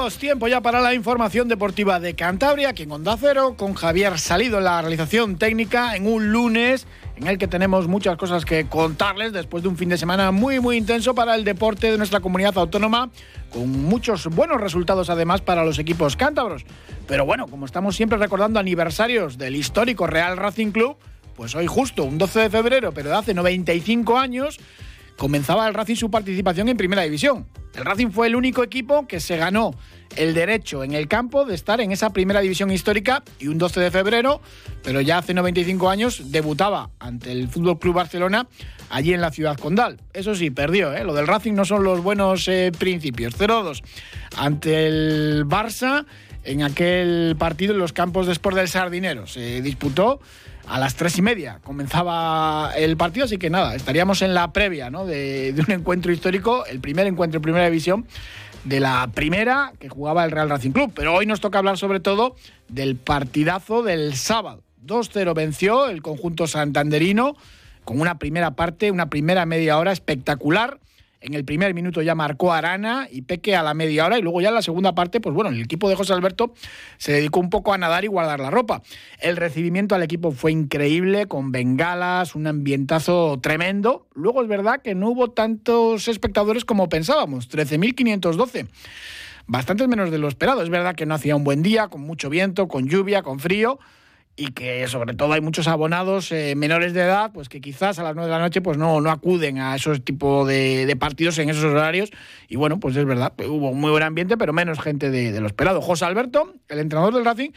Tiempo ya para la información deportiva de Cantabria, aquí en Onda Cero, con Javier Salido en la realización técnica en un lunes en el que tenemos muchas cosas que contarles después de un fin de semana muy muy intenso para el deporte de nuestra comunidad autónoma, con muchos buenos resultados además para los equipos cántabros. Pero bueno, como estamos siempre recordando aniversarios del histórico Real Racing Club, pues hoy justo un 12 de febrero, pero de hace 95 años, comenzaba el Racing su participación en Primera División. El Racing fue el único equipo que se ganó el derecho en el campo de estar en esa Primera División histórica y un 12 de febrero, pero ya hace 95 años debutaba ante el Fútbol Club Barcelona allí en la ciudad condal. Eso sí, perdió, ¿eh? lo del Racing no son los buenos eh, principios. 0-2 ante el Barça en aquel partido en los campos de Sport del Sardinero. Se disputó a las tres y media comenzaba el partido, así que nada, estaríamos en la previa de, de, un encuentro histórico, el primer encuentro en primera división de la primera que jugaba el Real Racing Club. Pero hoy nos toca hablar sobre todo del partidazo del sábado. 2-0 venció el conjunto santanderino con una primera parte, una primera media hora espectacular en el primer minuto ya marcó Arana y Peque a la media hora y luego ya en la segunda parte, pues bueno, el equipo de José Alberto se dedicó un poco a nadar y guardar la ropa. El recibimiento al equipo fue increíble, con bengalas, un ambientazo tremendo. Luego es verdad que no hubo tantos espectadores como pensábamos, 13.512 bastante menos de lo esperado. Es verdad que no hacía un buen día, con mucho viento, con lluvia, con frío, y que sobre todo hay muchos abonados eh, menores de edad, pues que quizás a las 9 de la noche pues no, no acuden a esos tipos de, de, partidos en esos horarios. Y bueno, pues es verdad, hubo un muy buen ambiente, pero menos gente de, de lo esperado. José Alberto, el entrenador del Racing,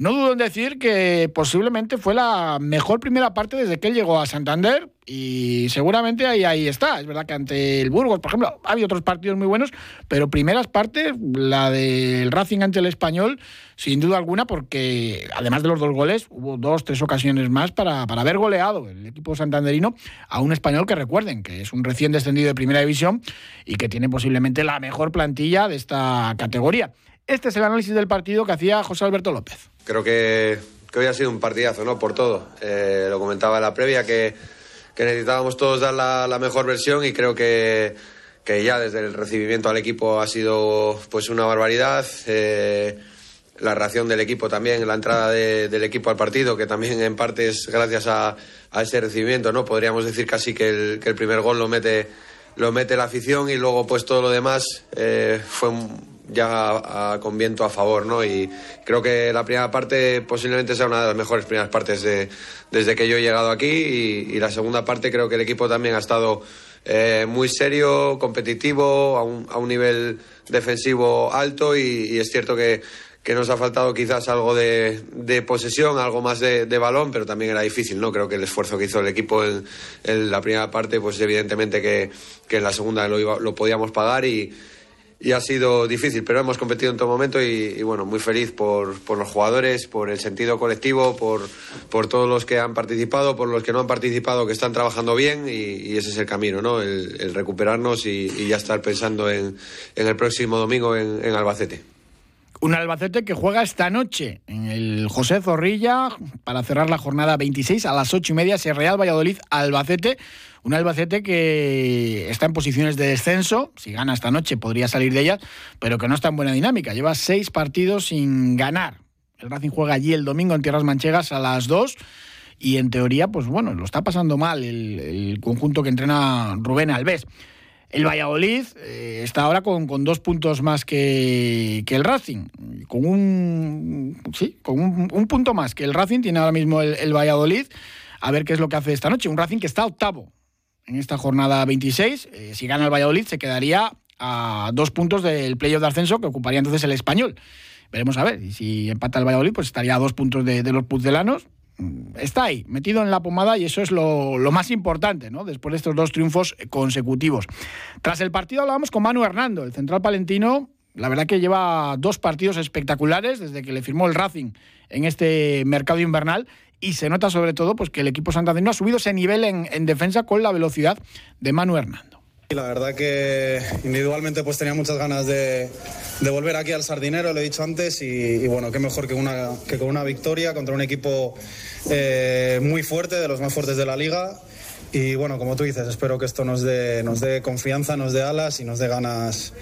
no dudo en decir que posiblemente fue la mejor primera parte desde que él llegó a Santander y seguramente ahí, ahí está. Es verdad que ante el Burgos, por ejemplo, ha habido otros partidos muy buenos, pero primeras partes, la del Racing ante el Español, sin duda alguna, porque además de los dos goles, hubo dos, tres ocasiones más para, para haber goleado el equipo santanderino a un español que recuerden que es un recién descendido de primera división y que tiene posiblemente la mejor plantilla de esta categoría. Este es el análisis del partido que hacía José Alberto López. Creo que, que hoy ha sido un partidazo, ¿no? Por todo. Eh, lo comentaba en la previa que, que necesitábamos todos dar la, mejor versión y creo que, que ya desde el recibimiento al equipo ha sido pues una barbaridad. Eh, la reacción del equipo también, la entrada de, del equipo al partido, que también en parte es gracias a, ese recibimiento, ¿no? Podríamos decir casi que el, primer gol lo mete, lo mete la afición y luego pues todo lo demás eh, fue ya con viento a favor, ¿no? Y creo que la primera parte posiblemente sea una de las mejores primeras partes de, desde que yo he llegado aquí y, la segunda parte creo que el equipo también ha estado eh, muy serio, competitivo, a un, a un nivel defensivo alto y, es cierto que, que nos ha faltado quizás algo de, de posesión, algo más de, de, balón, pero también era difícil, ¿no? Creo que el esfuerzo que hizo el equipo en, la primera parte, pues evidentemente que, que en la segunda lo, iba, lo podíamos pagar y y ha sido difícil, pero hemos competido en todo momento y, bueno, muy feliz por, por, los jugadores, por el sentido colectivo, por, por, todos los que han participado, por los que no han participado, que están trabajando bien y, ese es el camino, ¿no? El, el recuperarnos y, ya estar pensando en, en el próximo domingo en, Albacete. Un Albacete que juega esta noche en el José Zorrilla para cerrar la jornada 26 a las 8 y media, se Real Valladolid Albacete. Un Albacete que está en posiciones de descenso, si gana esta noche podría salir de ellas, pero que no está en buena dinámica. Lleva seis partidos sin ganar. El Racing juega allí el domingo en Tierras Manchegas a las 2 y en teoría, pues bueno, lo está pasando mal el, el conjunto que entrena Rubén Alves. El Valladolid eh, está ahora con, con, dos puntos más que, que, el Racing, con un sí, con un, un, punto más que el Racing tiene ahora mismo el, Valladolid. A ver qué es lo que hace esta noche. Un Racing que está octavo en esta jornada 26. Eh, si gana el Valladolid, se quedaría a dos puntos del playoff de ascenso que ocuparía entonces el español. Veremos a ver. Y si empata el Valladolid, pues estaría a dos puntos de, de los puzdelanos. Está ahí, metido en la pomada, y eso es lo, más importante, ¿no? Después de estos dos triunfos consecutivos. Tras el partido hablábamos con Manu Hernando, el central palentino. La verdad que lleva dos partidos espectaculares desde que le firmó el Racing en este mercado invernal y se nota sobre todo pues, que el equipo santanderino ha subido ese nivel en defensa con la velocidad de Manu Hernando. La verdad que individualmente pues tenía muchas ganas de, volver aquí al Sardinero, lo he dicho antes, y, bueno, qué mejor que, una, que con una victoria contra un equipo eh, muy fuerte, de los más fuertes de la liga. Y bueno, como tú dices, espero que esto nos dé, nos dé confianza, nos dé alas y nos dé ganas,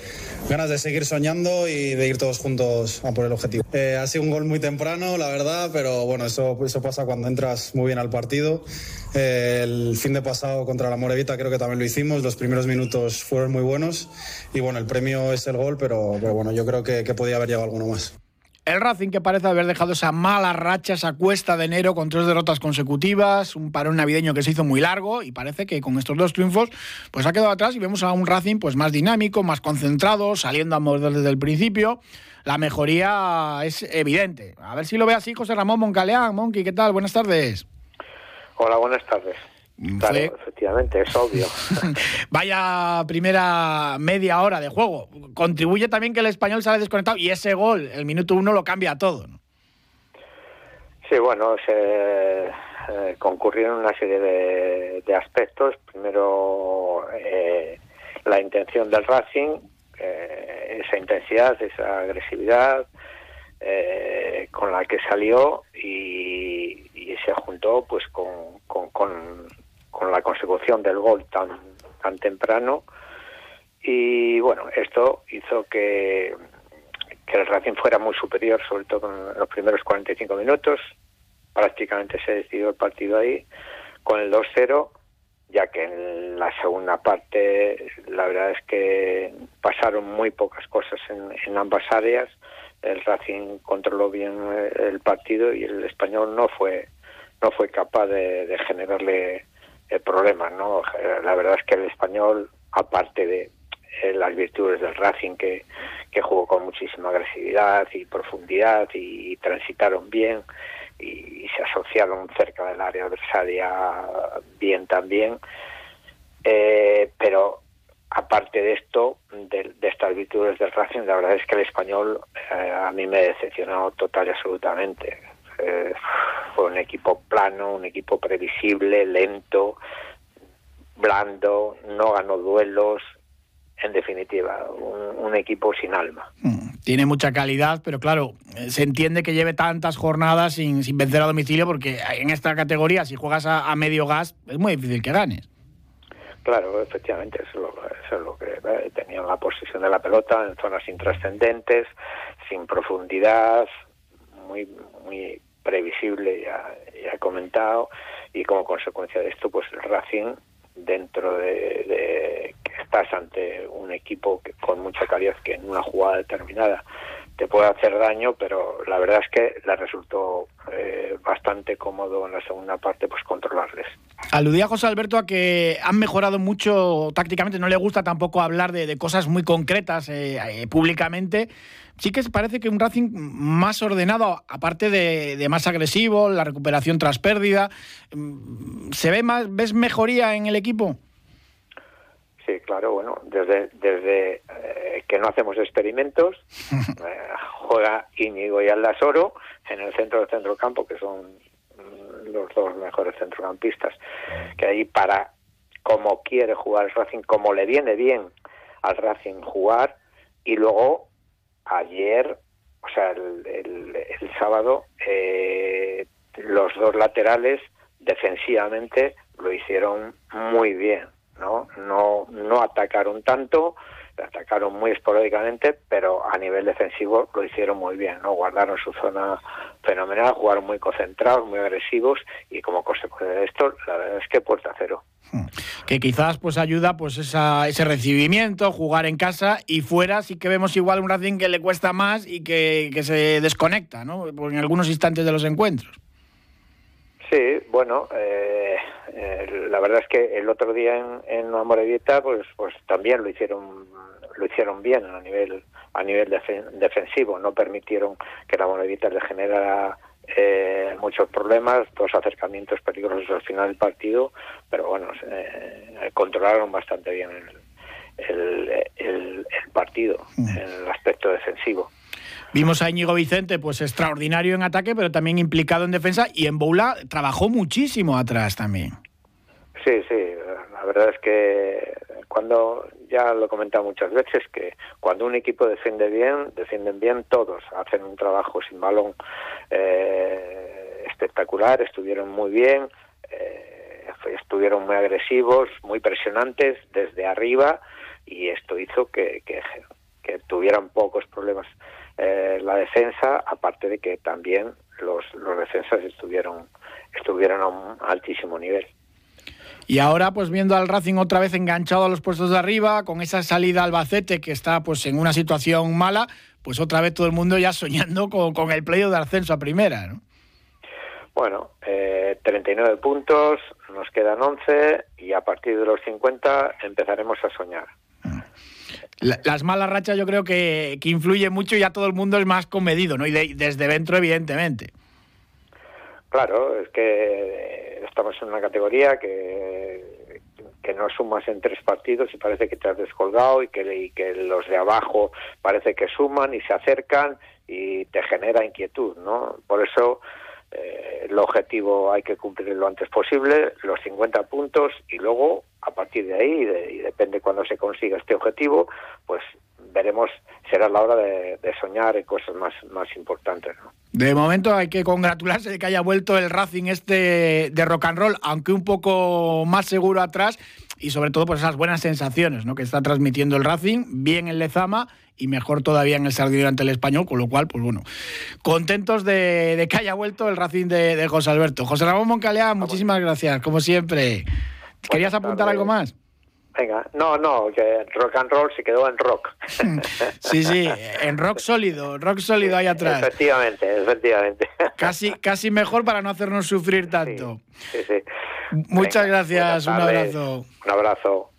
ganas de seguir soñando y de ir todos juntos a por el objetivo. Eh, ha sido un gol muy temprano, la verdad, pero bueno, eso, eso pasa cuando entras muy bien al partido. Eh, el fin de pasado contra la Morevita creo que también lo hicimos, los primeros minutos fueron muy buenos y bueno, el premio es el gol, pero, pero bueno, yo creo que, que podía haber llegado alguno más. El Racing que parece haber dejado esa mala racha, esa cuesta de enero con tres derrotas consecutivas, un parón navideño que se hizo muy largo y parece que con estos dos triunfos pues ha quedado atrás y vemos a un Racing pues más dinámico, más concentrado, saliendo a morder desde el principio. La mejoría es evidente. A ver si lo ve así José Ramón Moncaleán. Monkey, ¿qué tal? Buenas tardes. Hola, buenas tardes. Claro, efectivamente, es obvio. Vaya primera media hora de juego. Contribuye también que el español sale desconectado y ese gol, el minuto uno, lo cambia todo. ¿no? Sí, bueno, se eh, concurrieron una serie de, aspectos. Primero, eh, la intención del Racing, eh, esa intensidad, esa agresividad con la que salió y, se juntó pues con, con con la consecución del gol tan, tan temprano. Y bueno, esto hizo que, que el Racing fuera muy superior, sobre todo en los primeros 45 minutos. Prácticamente se decidió el partido ahí con el 2-0, ya que en la segunda parte la verdad es que pasaron muy pocas cosas en, en ambas áreas. El Racing controló bien el partido y el español no fue no fue capaz de generarle el problema, ¿no? La verdad es que el español, aparte de eh, las virtudes del Racing que, que jugó con muchísima agresividad y profundidad y, transitaron bien y, se asociaron cerca del área adversaria bien también, eh, pero aparte de esto, de, estas virtudes del Racing, la verdad es que el español eh, a mí me decepcionó total y absolutamente. Eh, fue un equipo plano, un equipo previsible, lento, blando, no ganó duelos, en definitiva, un, equipo sin alma. Mm, tiene mucha calidad, pero claro, eh, se entiende que lleve tantas jornadas sin, sin vencer a domicilio, porque en esta categoría, si juegas a, medio gas, es muy difícil que ganes. Claro, efectivamente, eso es lo, que eh, tenían la posición de la pelota en zonas intrascendentes, sin profundidad, muy, muy previsible, ya, ya he comentado, y como consecuencia de esto, pues el Racing, dentro de, que estás ante un equipo que, con mucha calidad que en una jugada determinada te puede hacer daño, pero la verdad es que le resultó eh, bastante cómodo en la segunda parte pues controlarles. Aludía José Alberto a que han mejorado mucho tácticamente, no le gusta tampoco hablar de, cosas muy concretas eh, eh, públicamente. Sí que parece que un Racing más ordenado, aparte de, más agresivo, la recuperación tras pérdida, mm, ¿se ve más, ves mejoría en el equipo? Sí, claro, bueno, desde, desde que no hacemos experimentos, juega Íñigo y Aldasoro en el centro del centrocampo, que son mm, los dos mejores centrocampistas, que ahí para como quiere jugar el Racing, como le viene bien al Racing jugar, y luego ayer, o sea, el, el, sábado, eh, los dos laterales defensivamente lo hicieron muy bien, ¿no? No, no atacaron tanto, atacaron muy esporádicamente, pero a nivel defensivo lo hicieron muy bien, ¿no? Guardaron su zona fenomenal, jugaron muy concentrados, muy agresivos y como consecuencia de esto, la verdad es que puerta cero. Hmm. Que quizás pues ayuda pues esa, ese recibimiento, jugar en casa y fuera sí que vemos igual un Racing que le cuesta más y que, que se desconecta, ¿no? En algunos instantes de los encuentros. Sí, bueno, eh, eh, la verdad es que el otro día en, en Amorebieta, pues, pues también lo hicieron, lo hicieron bien a nivel, a nivel defensivo. No permitieron que la Amorebieta le generara eh, muchos problemas, dos acercamientos peligrosos al final del partido, pero bueno, controlaron bastante bien el, el, el partido mm. en el aspecto defensivo. Vimos a Íñigo Vicente, pues extraordinario en ataque, pero también implicado en defensa y en Boula trabajó muchísimo atrás también. Sí, sí, la verdad es que cuando ya lo he comentado muchas veces que cuando un equipo defiende bien, defienden bien todos, hacen un trabajo sin balón eh, espectacular, estuvieron muy bien, eh, estuvieron muy agresivos, muy presionantes desde arriba y esto hizo que, que, tuvieran pocos problemas eh, la defensa, aparte de que también los, los defensas estuvieron estuvieron a un altísimo nivel. Y ahora, pues viendo al Racing otra vez enganchado a los puestos de arriba, con esa salida Albacete que está pues en una situación mala, pues otra vez todo el mundo ya soñando con, con el playo de ascenso a primera, ¿no? Bueno, eh, 39 puntos, nos quedan 11 y a partir de los 50 empezaremos a soñar. Las malas rachas yo creo que, que influye mucho y ya todo el mundo es más comedido, ¿no? Y desde dentro, evidentemente. Claro, es que estamos en una categoría que, que no sumas en tres partidos y parece que te has descolgado y que, que los de abajo parece que suman y se acercan y te genera inquietud, ¿no? Por eso eh, el objetivo hay que cumplir lo antes posible, los 50 puntos y luego a partir de ahí, y depende cuando se consiga este objetivo, pues veremos, será la hora de, soñar en cosas más, más importantes. De momento hay que congratularse de que haya vuelto el Racing este de rock and roll, aunque un poco más seguro atrás y sobre todo por esas buenas sensaciones ¿no? que está transmitiendo el Racing, bien en Lezama y mejor todavía en el Sardinero ante el Español, con lo cual, pues bueno, contentos de, que haya vuelto el Racing de, José Alberto. José Ramón Moncalea, muchísimas gracias, como siempre. ¿Querías apuntar algo más? Venga, no, no, que rock and roll se quedó en rock. Sí, sí, en rock sólido, rock sólido ahí atrás. Efectivamente, efectivamente. Casi, casi mejor para no hacernos sufrir tanto. Sí, sí. Muchas gracias, un abrazo. Un abrazo.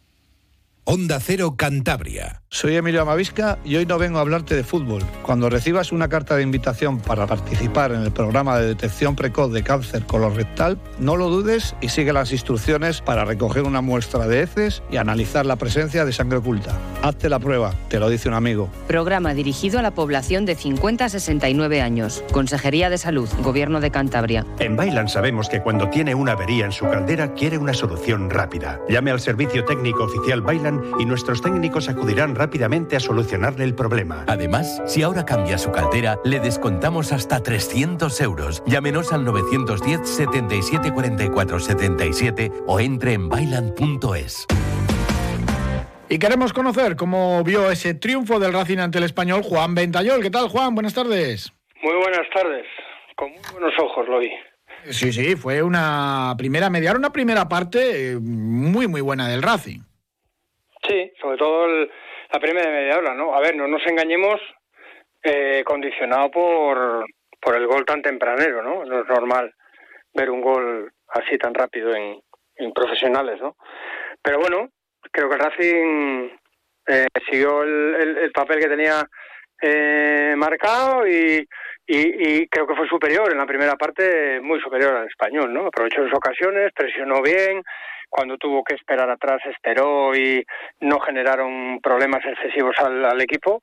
Onda Cero Cantabria. Soy Emilio Amavisca y hoy no vengo a hablarte de fútbol. Cuando recibas una carta de invitación para participar en el programa de detección precoz de cáncer colorectal, no lo dudes y sigue las instrucciones para recoger una muestra de heces y analizar la presencia de sangre oculta. Hazte la prueba, te lo dice un amigo. Programa dirigido a la población de 50 a 69 años. Consejería de Salud, Gobierno de Cantabria. En Bailan sabemos que cuando tiene una avería en su caldera quiere una solución rápida. Llame al servicio técnico oficial Bailan y nuestros técnicos acudirán rápidamente a solucionarle el problema. Además, si ahora cambia su caldera, le descontamos hasta 300 euros. Llámenos al 910 77 44 77 o entre en bailan.es. Y queremos conocer cómo vio ese triunfo del Racing ante el español Juan Ventayol. ¿Qué tal, Juan? Buenas tardes. Muy buenas tardes. Con muy buenos ojos lo vi. Sí, sí, fue una primera media, una primera parte eh, muy, muy buena del Racing. Sí, sobre todo la primera media hora, ¿no? A ver, no nos engañemos, eh, condicionado por, por el gol tan tempranero, ¿no? No es normal ver un gol así tan rápido en, profesionales, ¿no? Pero bueno, creo que el Racing eh, siguió el, papel que tenía eh, marcado y, y, creo que fue superior en la primera parte, muy superior al español, ¿no? Aprovechó sus ocasiones, presionó bien, cuando tuvo que esperar atrás esperó y no generaron problemas excesivos al, equipo.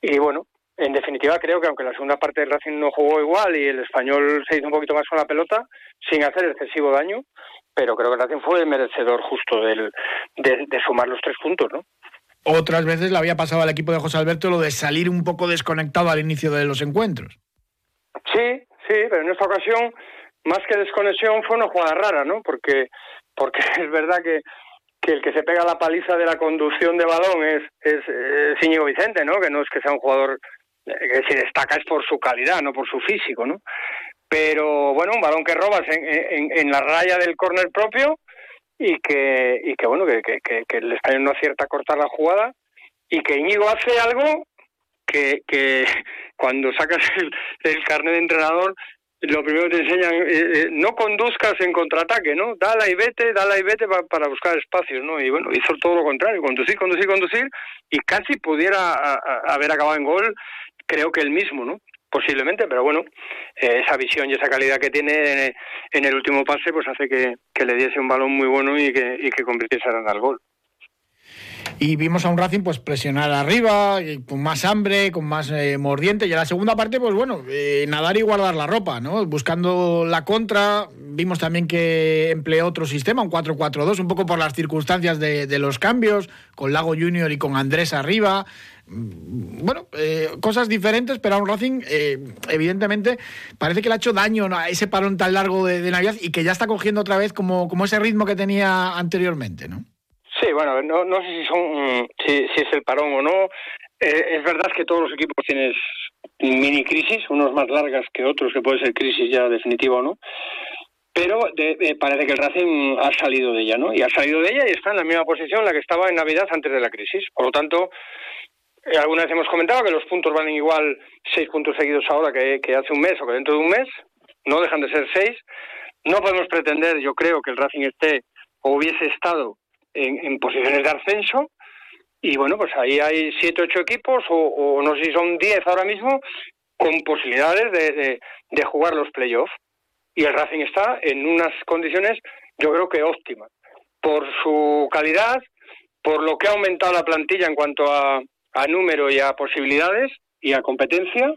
Y bueno, en definitiva creo que aunque la segunda parte del Racing no jugó igual y el español se hizo un poquito más con la pelota, sin hacer excesivo daño, pero creo que el Racing fue el merecedor justo del, de, sumar los tres puntos, ¿no? Otras veces le había pasado al equipo de José Alberto lo de salir un poco desconectado al inicio de los encuentros. Sí, sí, pero en esta ocasión, más que desconexión, fue una jugada rara, ¿no? Porque porque es verdad que, que el que se pega la paliza de la conducción de balón es, es, es Vicente, ¿no? Que no es que sea un jugador eh, que se destaca es por su calidad, no por su físico, ¿no? Pero bueno, un balón que robas en, en, la raya del córner propio y que, y que bueno, que, que, que, el español no acierta a cortar la jugada y que Íñigo hace algo que, que cuando sacas el, el carnet de entrenador lo primero que te enseñan, eh, eh, no conduzcas en contraataque, ¿no? Dala y vete, dala y vete para buscar espacios, ¿no? Y bueno, hizo todo lo contrario, conducir, conducir, conducir, y casi pudiera haber acabado en gol, creo que el mismo, ¿no? Posiblemente, pero bueno, eh, esa visión y esa calidad que tiene en, el último pase, pues hace que, le diese un balón muy bueno y que, y que convirtiese en el gol. Y vimos a un Racing pues presionar arriba, con más hambre, con más eh, mordiente, y en la segunda parte, pues bueno, eh, nadar y guardar la ropa, ¿no? Buscando la contra, vimos también que empleó otro sistema, un 4-4-2, un poco por las circunstancias de, de los cambios, con Lago Junior y con Andrés arriba, Mm, bueno, eh, cosas diferentes, pero a un Racing, eh, evidentemente, parece que le ha hecho daño a ese parón tan largo de, Navidad y que ya está cogiendo otra vez como, como ese ritmo que tenía anteriormente, ¿no? Bueno, no, no sé si, son, si, es el parón o no. Eh, es verdad que todos los equipos tienen mini crisis, unos más largas que otros, que puede ser crisis ya definitiva o no. Pero parece que el Racing ha salido de ella, ¿no? Y ha salido de ella y está en la misma posición en la que estaba en Navidad antes de la crisis. Por lo tanto, eh, alguna vez hemos comentado que los puntos valen igual seis puntos seguidos ahora que, hace un mes o que dentro de un mes, no dejan de ser seis. No podemos pretender, yo creo, que el Racing esté o hubiese estado en, posiciones de ascenso. Y bueno, pues ahí hay siete, ocho equipos, o, no sé si son diez ahora mismo, con posibilidades de, de jugar los playoffs. Y el Racing está en unas condiciones, yo creo que óptimas, por su calidad, por lo que ha aumentado la plantilla en cuanto a, a número y a posibilidades y a competencia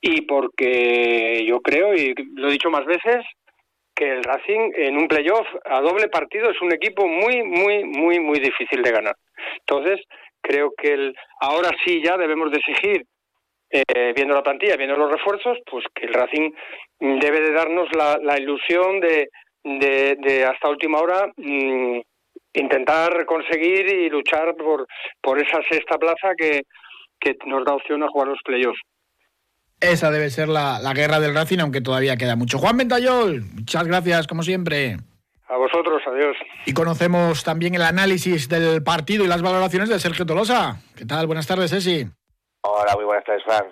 y porque yo creo, y lo he dicho más veces, el Racing en un playoff a doble partido es un equipo muy, muy, muy, muy difícil de ganar. Entonces, creo que el, ahora sí ya debemos de exigir, eh, viendo la plantilla, viendo los refuerzos, pues que el Racing debe de darnos la, la ilusión de, de, hasta última hora mm, intentar conseguir y luchar por, por esa sexta plaza que, que nos da opción a jugar los playoffs. Esa debe ser la, la, guerra del Racing, aunque todavía queda mucho. Juan Ventayol, muchas gracias, como siempre. A vosotros, adiós. Y conocemos también el análisis del partido y las valoraciones de Sergio Tolosa. ¿Qué tal? Buenas tardes, Ceci. Hola, muy buenas tardes, Fran.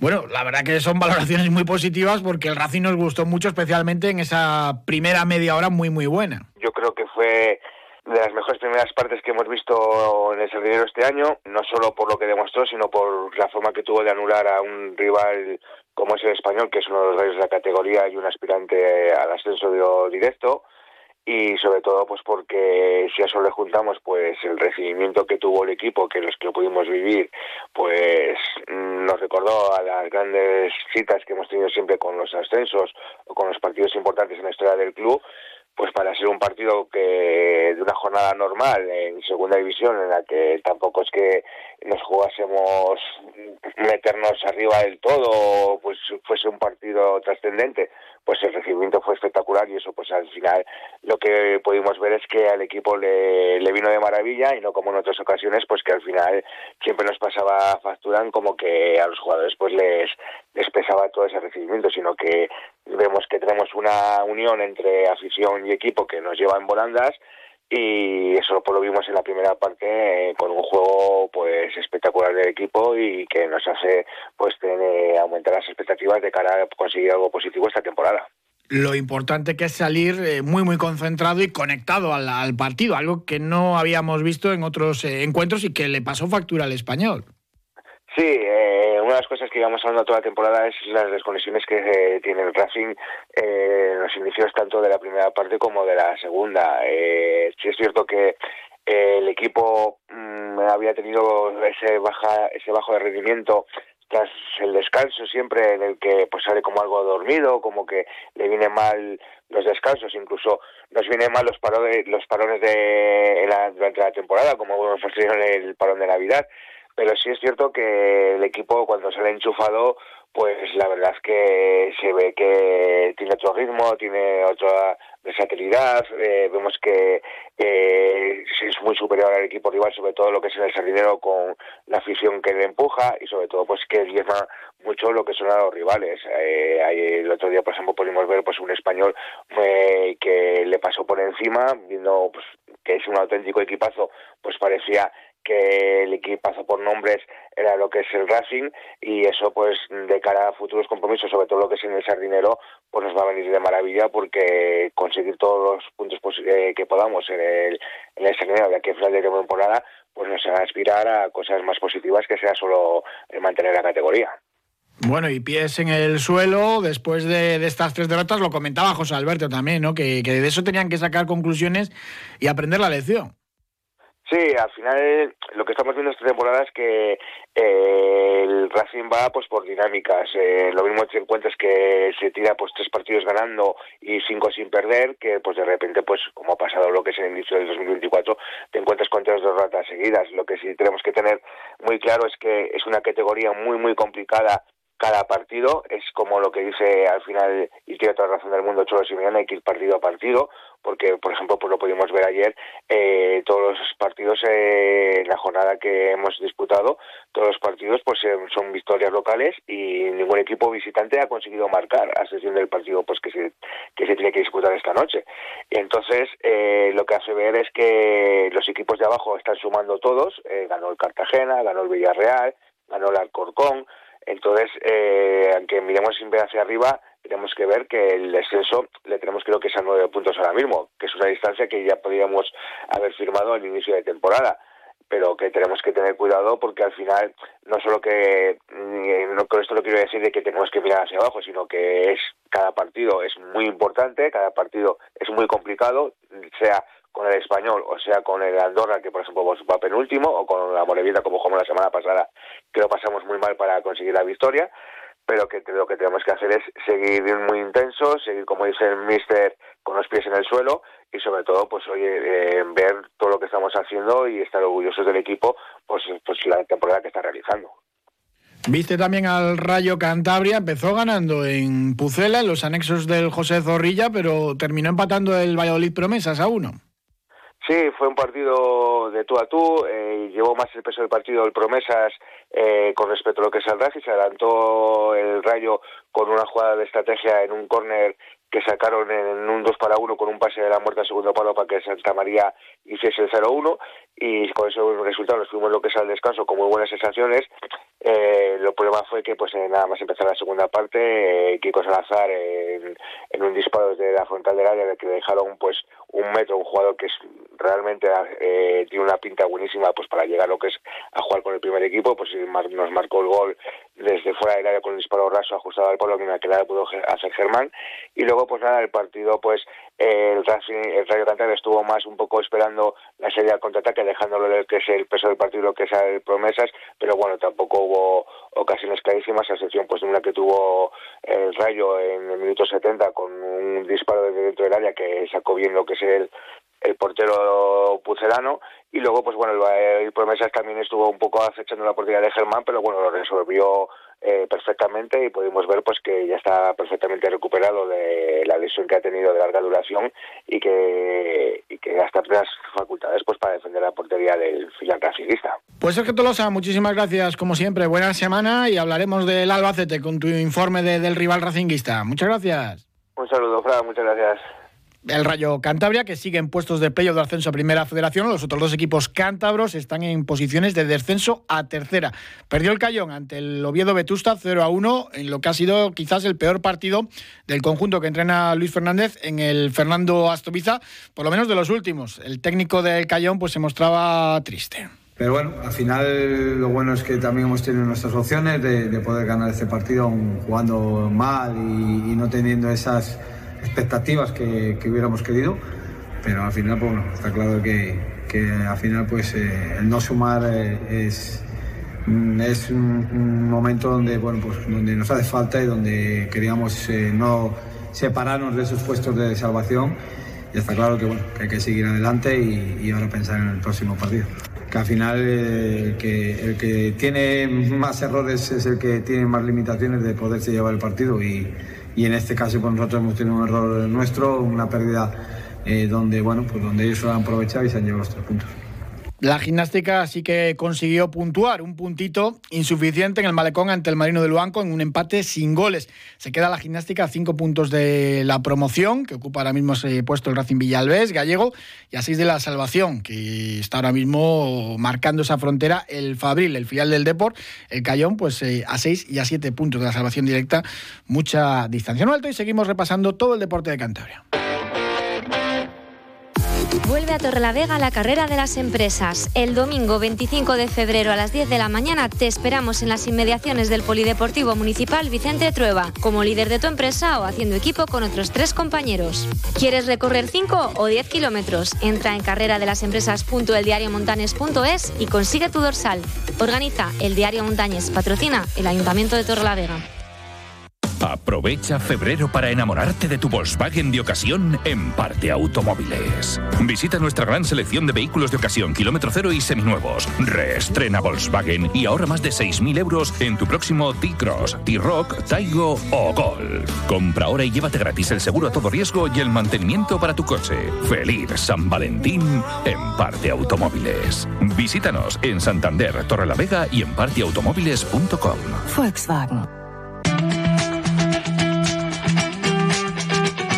Bueno, la verdad que son valoraciones muy positivas porque el Racing nos gustó mucho, especialmente en esa primera media hora muy, muy buena. Yo creo que fue de las mejores primeras partes que hemos visto en el Sardinero este año, no solo por lo que demostró, sino por la forma que tuvo de anular a un rival como es el español, que es uno de los reyes de la categoría y un aspirante al ascenso directo y sobre todo pues porque si a eso le juntamos pues el recibimiento que tuvo el equipo que los que lo pudimos vivir pues nos recordó a las grandes citas que hemos tenido siempre con los ascensos o con los partidos importantes en la historia del club pues para ser un partido que de una jornada normal en segunda división en la que tampoco es que nos jugásemos meternos arriba del todo pues fuese un partido trascendente pues el recibimiento fue espectacular y eso pues al final lo que pudimos ver es que al equipo le, le vino de maravilla y no como en otras ocasiones pues que al final siempre nos pasaba facturan como que a los jugadores pues les, les pesaba todo ese recibimiento sino que vemos que tenemos una unión entre afición y equipo que nos lleva en volandas y eso pues lo vimos en la primera parte eh, con un juego pues espectacular del equipo y que nos hace pues tener, aumentar las expectativas de cara a conseguir algo positivo esta temporada lo importante que es salir eh, muy muy concentrado y conectado al, partido, algo que no habíamos visto en otros eh, encuentros y que le pasó factura al español. Sí, eh, una de las cosas que íbamos hablando toda la temporada es las desconexiones que eh, tiene el Racing eh, los inicios tanto de la primera parte como de la segunda. Eh, sí es cierto que el equipo mm, había tenido ese baja ese bajo de rendimiento tras el descanso siempre en el que pues sale como algo dormido, como que le vienen mal los descansos, incluso nos vienen mal los parones, los parones de durante la temporada, como tenido en el parón de Navidad pero sí es cierto que el equipo cuando se le ha enchufado, pues la verdad es que se ve que tiene otro ritmo, tiene otra versatilidad, eh, vemos que eh, es muy superior al equipo rival, sobre todo lo que es en el sardinero con la afición que le empuja y sobre todo pues que diezma mucho lo que son a los rivales. Eh, el otro día, por ejemplo, pudimos ver pues un español eh, que le pasó por encima, viendo pues, que es un auténtico equipazo, pues parecía que el equipazo por nombres era lo que es el Racing y eso pues de cara a futuros compromisos, sobre todo lo que es en el Sardinero, pues nos va a venir de maravilla porque conseguir todos los puntos eh, que podamos en el, en Sardinero de aquí a final de temporada, pues nos va a aspirar a cosas más positivas que sea solo el mantener la categoría. Bueno, y pies en el suelo, después de, estas tres derrotas, lo comentaba José Alberto también, ¿no? Que de eso tenían que sacar conclusiones y aprender la lección. Sí, al final lo que estamos viendo esta temporada es que eh, el Racing va pues por dinámicas. Eh, lo mismo te encuentras que se tira pues tres partidos ganando y cinco sin perder, que pues de repente pues como ha pasado lo que es el inicio del 2024 te encuentras con tres dos ratas seguidas. Lo que sí tenemos que tener muy claro es que es una categoría muy muy complicada cada partido es como lo que dice al final y tiene toda la razón del mundo Cholo Simeone hay que ir partido a partido porque por ejemplo pues lo pudimos ver ayer eh, todos los partidos eh, en la jornada que hemos disputado todos los partidos pues eh, son victorias locales y ningún equipo visitante ha conseguido marcar a excepción del partido pues que se que se tiene que disputar esta noche. Y entonces lo que hace ver es que los equipos de abajo están sumando todos ganó el Cartagena ganó el Villarreal ganó el Alcorcón entonces, eh, aunque miremos siempre hacia arriba, tenemos que ver que el descenso le tenemos creo que es a nueve puntos ahora mismo, que es una distancia que ya podríamos haber firmado al inicio de temporada pero que tenemos que tener cuidado porque al final no solo que mm, no con esto no quiero decir de que tenemos que mirar hacia abajo sino que es cada partido es muy importante cada partido es muy complicado sea con el español, o sea, con el Andorra, que por ejemplo va penúltimo, o con la Morevieta, como jugamos la semana pasada, que lo pasamos muy mal para conseguir la victoria, pero que lo que tenemos que hacer es seguir muy intenso, seguir, como dice el mister, con los pies en el suelo y sobre todo, pues oye, eh, ver todo lo que estamos haciendo y estar orgullosos del equipo, pues, pues la temporada que está realizando. Viste también al Rayo Cantabria, empezó ganando en Pucela, en los anexos del José Zorrilla, pero terminó empatando el Valladolid Promesas a uno. Sí, fue un partido de tú a tú, eh, llevó más el peso del partido el Promesas eh, con respecto a lo que es el se adelantó el Rayo con una jugada de estrategia en un córner que sacaron en un 2 para 1 con un pase de la muerte al segundo palo para que Santa María hiciese el 0-1 y con ese resultado nos fuimos lo que es al descanso con muy buenas sensaciones. Eh, lo problema fue que pues eh, nada más empezar la segunda parte, eh, Kiko Salazar en, en, un disparo desde la frontal del área que le dejaron pues un metro, un jugador que es realmente eh, tiene una pinta buenísima pues para llegar lo que es a jugar con el primer equipo, pues nos marcó el gol desde fuera del área con un disparo raso ajustado al polo que me la pudo hacer Germán y luego pues nada el partido pues el, el Rayo Cantabria estuvo más un poco esperando la serie al contraataque dejándolo que es el peso del partido lo que es el promesas pero bueno tampoco hubo ocasiones clarísimas a excepción pues de una que tuvo el Rayo en el minuto 70 con un disparo desde dentro del área que sacó bien lo que es el el portero pucelano. Y luego pues bueno el, Promesas también estuvo un poco acechando la portería de Germán pero bueno lo resolvió eh, perfectamente y pudimos ver pues que ya está perfectamente recuperado de la lesión que ha tenido de larga duración y que y que hasta plenas facultades pues para defender la portería del filial racinguista. Pues Sergio Tolosa, muchísimas gracias como siempre, buena semana y hablaremos del Albacete con tu informe del rival racinguista. Muchas gracias. Un saludo, Fran, muchas gracias el Rayo Cantabria, que sigue en puestos de playoff de ascenso a Primera Federación. Los otros dos equipos cántabros están en posiciones de descenso a tercera. Perdió el Cayón ante el Oviedo Vetusta 0 a 1 en lo que ha sido quizás el peor partido del conjunto que entrena Luis Fernández en el Fernando Astoviza, por lo menos de los últimos. El técnico del Cayón pues se mostraba triste. Pero bueno, al final lo bueno es que también hemos tenido nuestras opciones de, poder ganar este partido jugando mal y no teniendo esas expectativas que, hubiéramos querido, pero al final, pues, bueno, está claro que, que al final pues eh, el no sumar eh, es, mm, es un, momento donde, bueno, pues, donde nos hace falta y donde queríamos eh, no separarnos de esos puestos de salvación. Y está claro que, bueno, que hay que seguir adelante y, y ahora pensar en el próximo partido que al final el que, el que tiene más errores es el que tiene más limitaciones de poderse llevar el partido y, y en este caso pues nosotros hemos tenido un error nuestro, una pérdida eh, donde, bueno, pues donde ellos lo han aprovechado y se han llevado los tres puntos. La gimnástica sí que consiguió puntuar, un puntito insuficiente en el malecón ante el Marino del Banco en un empate sin goles. Se queda la gimnástica a cinco puntos de la promoción, que ocupa ahora mismo ese puesto el Racing Villalbés, gallego, y a seis de la salvación, que está ahora mismo marcando esa frontera el Fabril, el filial del Deport, el Cayón, pues eh, a seis y a siete puntos de la salvación directa, mucha distancia. No alto y seguimos repasando todo el deporte de Cantabria. Vuelve a Torrelavega la carrera de las empresas. El domingo 25 de febrero a las 10 de la mañana te esperamos en las inmediaciones del Polideportivo Municipal Vicente Trueba, como líder de tu empresa o haciendo equipo con otros tres compañeros. ¿Quieres recorrer 5 o 10 kilómetros? Entra en carrera de las empresas.eldiariomontanes.es y consigue tu dorsal. Organiza el Diario Montañes, patrocina el Ayuntamiento de Torrelavega. Aprovecha febrero para enamorarte de tu Volkswagen de ocasión en Parte Automóviles. Visita nuestra gran selección de vehículos de ocasión, kilómetro cero y seminuevos. Reestrena Volkswagen y ahorra más de 6.000 euros en tu próximo T-Cross, T-Rock, Taigo o Golf. Compra ahora y llévate gratis el seguro a todo riesgo y el mantenimiento para tu coche. Feliz San Valentín en Parte Automóviles. Visítanos en Santander, Torrelavega y en parteautomóviles.com. Volkswagen.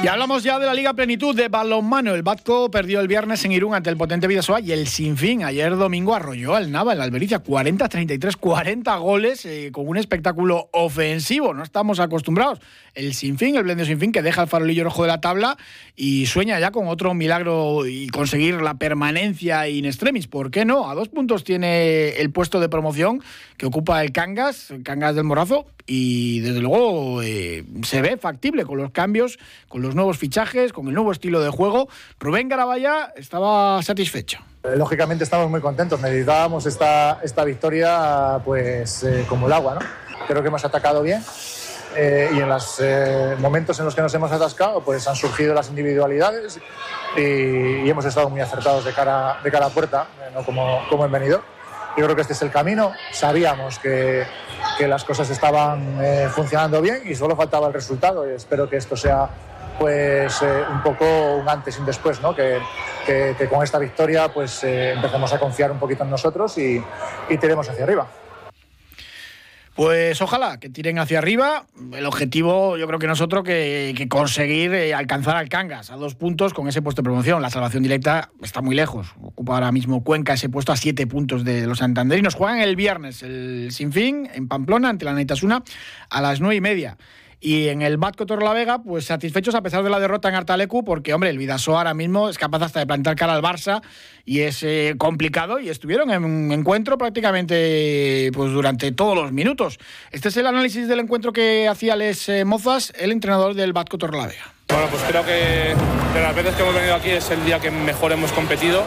Y hablamos ya de la Liga Plenitud de balonmano. El Batco perdió el viernes en Irún ante el potente Vidasoa y el Sinfín ayer domingo arrolló al Nava en la Albericia 40-33, 40 goles eh, con un espectáculo ofensivo. No estamos acostumbrados. El Sinfín, el Blende Sinfín que deja el farolillo rojo de la tabla y sueña ya con otro milagro y conseguir la permanencia in extremis. ¿Por qué no? A dos puntos tiene el puesto de promoción que ocupa el Cangas, el Cangas del Morazo, y desde luego eh, se ve factible con los cambios, con los nuevos fichajes, con el nuevo estilo de juego. Rubén Garabaya estaba satisfecho. Eh, lógicamente estamos muy contentos, necesitábamos esta, esta victoria pues eh, como el agua, ¿no? Creo que hemos atacado bien y en los momentos en los que nos hemos atascado pues han surgido las individualidades y, hemos estado muy acertados de cara, de cara a puerta, no como, como en venido. Yo creo que este es el camino, sabíamos que que las cosas estaban eh, funcionando bien y solo faltaba el resultado. Y espero que esto sea pues eh, un poco un antes y un después, ¿no? que, que, con esta victoria pues eh, empecemos a confiar un poquito en nosotros y, y tiremos hacia arriba. Pues ojalá que tiren hacia arriba. El objetivo, yo creo que nosotros que, que conseguir eh, alcanzar al Cangas a dos puntos con ese puesto de promoción. La salvación directa está muy lejos. Ocupa ahora mismo Cuenca ese puesto a siete puntos de los santanderinos. Juegan el viernes el Sinfín en Pamplona ante la Neitasuna a las nueve y media. Y en el Batco la Vega, pues satisfechos a pesar de la derrota en Artalecu, porque, hombre, el Vidasoa ahora mismo es capaz hasta de plantar cara al Barça y es eh, complicado. Y estuvieron en un encuentro prácticamente pues durante todos los minutos. Este es el análisis del encuentro que hacía Les eh, Mozas, el entrenador del Batco la Vega. Bueno, pues creo que de las veces que hemos venido aquí es el día que mejor hemos competido.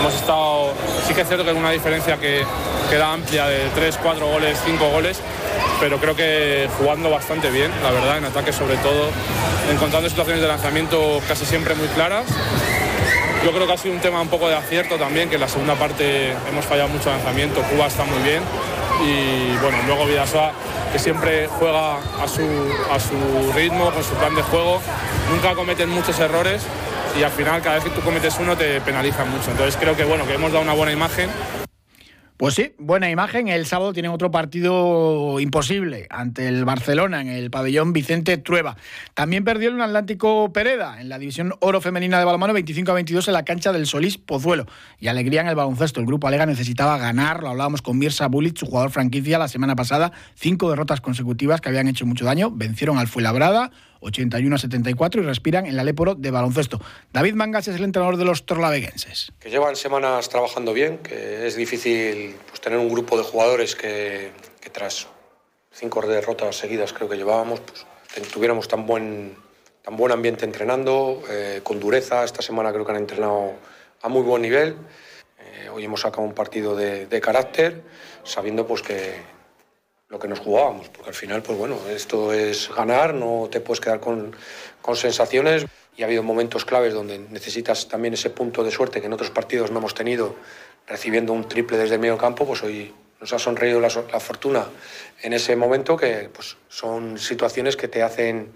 Hemos estado, sí que es cierto que es una diferencia que, que amplia de 3, 4 goles, 5 goles, pero creo que jugando bastante bien, la verdad, en ataque sobre todo, encontrando situaciones de lanzamiento casi siempre muy claras. Yo creo que ha sido un tema un poco de acierto también, que en la segunda parte hemos fallado mucho lanzamiento, Cuba está muy bien y bueno, luego Vidasoa que siempre juega a su, a su ritmo, con su plan de juego, nunca cometen muchos errores y al final cada vez que tú cometes uno te penalizan mucho. Entonces creo que bueno, que hemos dado una buena imagen pues sí, buena imagen. El sábado tienen otro partido imposible ante el Barcelona en el pabellón Vicente Trueba. También perdió el Atlántico Pereda en la división oro femenina de balonmano 25 a 22 en la cancha del Solís Pozuelo. Y alegría en el baloncesto. El grupo Alega necesitaba ganar. Lo hablábamos con Mirza Bulic, su jugador franquicia, la semana pasada. Cinco derrotas consecutivas que habían hecho mucho daño. Vencieron al Fuenlabrada 81 a 74 y respiran en la Leporo de baloncesto. David Mangas es el entrenador de los torlaveguenses. Que llevan semanas trabajando bien, que es difícil pues, tener un grupo de jugadores que, tras cinco derrotas seguidas creo que llevábamos, pues, tuviéramos tan buen, tan buen ambiente entrenando, eh, con dureza. Esta semana creo que han entrenado a muy buen nivel. Eh, hoy hemos sacado un partido de, de carácter, sabiendo pues que, lo que nos jugábamos, porque al final, pues bueno, esto es ganar, no te puedes quedar con, con sensaciones y ha habido momentos claves donde necesitas también ese punto de suerte que en otros partidos no hemos tenido, recibiendo un triple desde el medio campo, pues hoy nos ha sonreído la, la fortuna en ese momento, que pues son situaciones que te hacen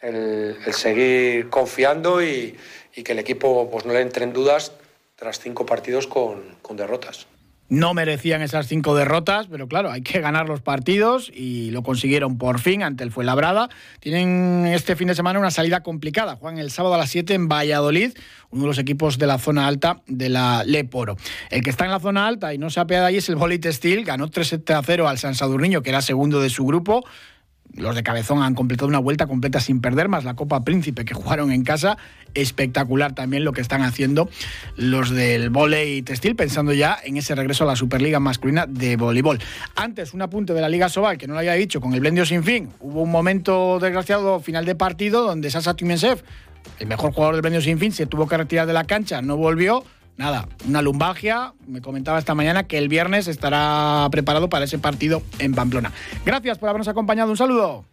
el, el seguir confiando y, y, que el equipo pues no le entre en dudas tras cinco partidos con, con derrotas. No merecían esas cinco derrotas, pero claro, hay que ganar los partidos y lo consiguieron por fin ante el Fuenlabrada. Tienen este fin de semana una salida complicada. Juegan el sábado a las 7 en Valladolid, uno de los equipos de la zona alta de la Leporo. El que está en la zona alta y no se apea de ahí es el Bolit Steel. Ganó 3-7 a 0 al San Sadurniño, que era segundo de su grupo los de Cabezón han completado una vuelta completa sin perder, más la Copa Príncipe que jugaron en casa. Espectacular también lo que están haciendo los del volei textil, pensando ya en ese regreso a la Superliga masculina de voleibol. Antes, un apunte de la Liga Sobal, que no lo había dicho, con el Blendio sin fin. Hubo un momento desgraciado final de partido donde Sasa Tumensev, el mejor jugador del Blendio sin fin, se tuvo que retirar de la cancha, no volvió nada, una lumbalgia. Me comentaba esta mañana que el viernes estará preparado para ese partido en Pamplona. Gracias por habernos acompañado. Un saludo.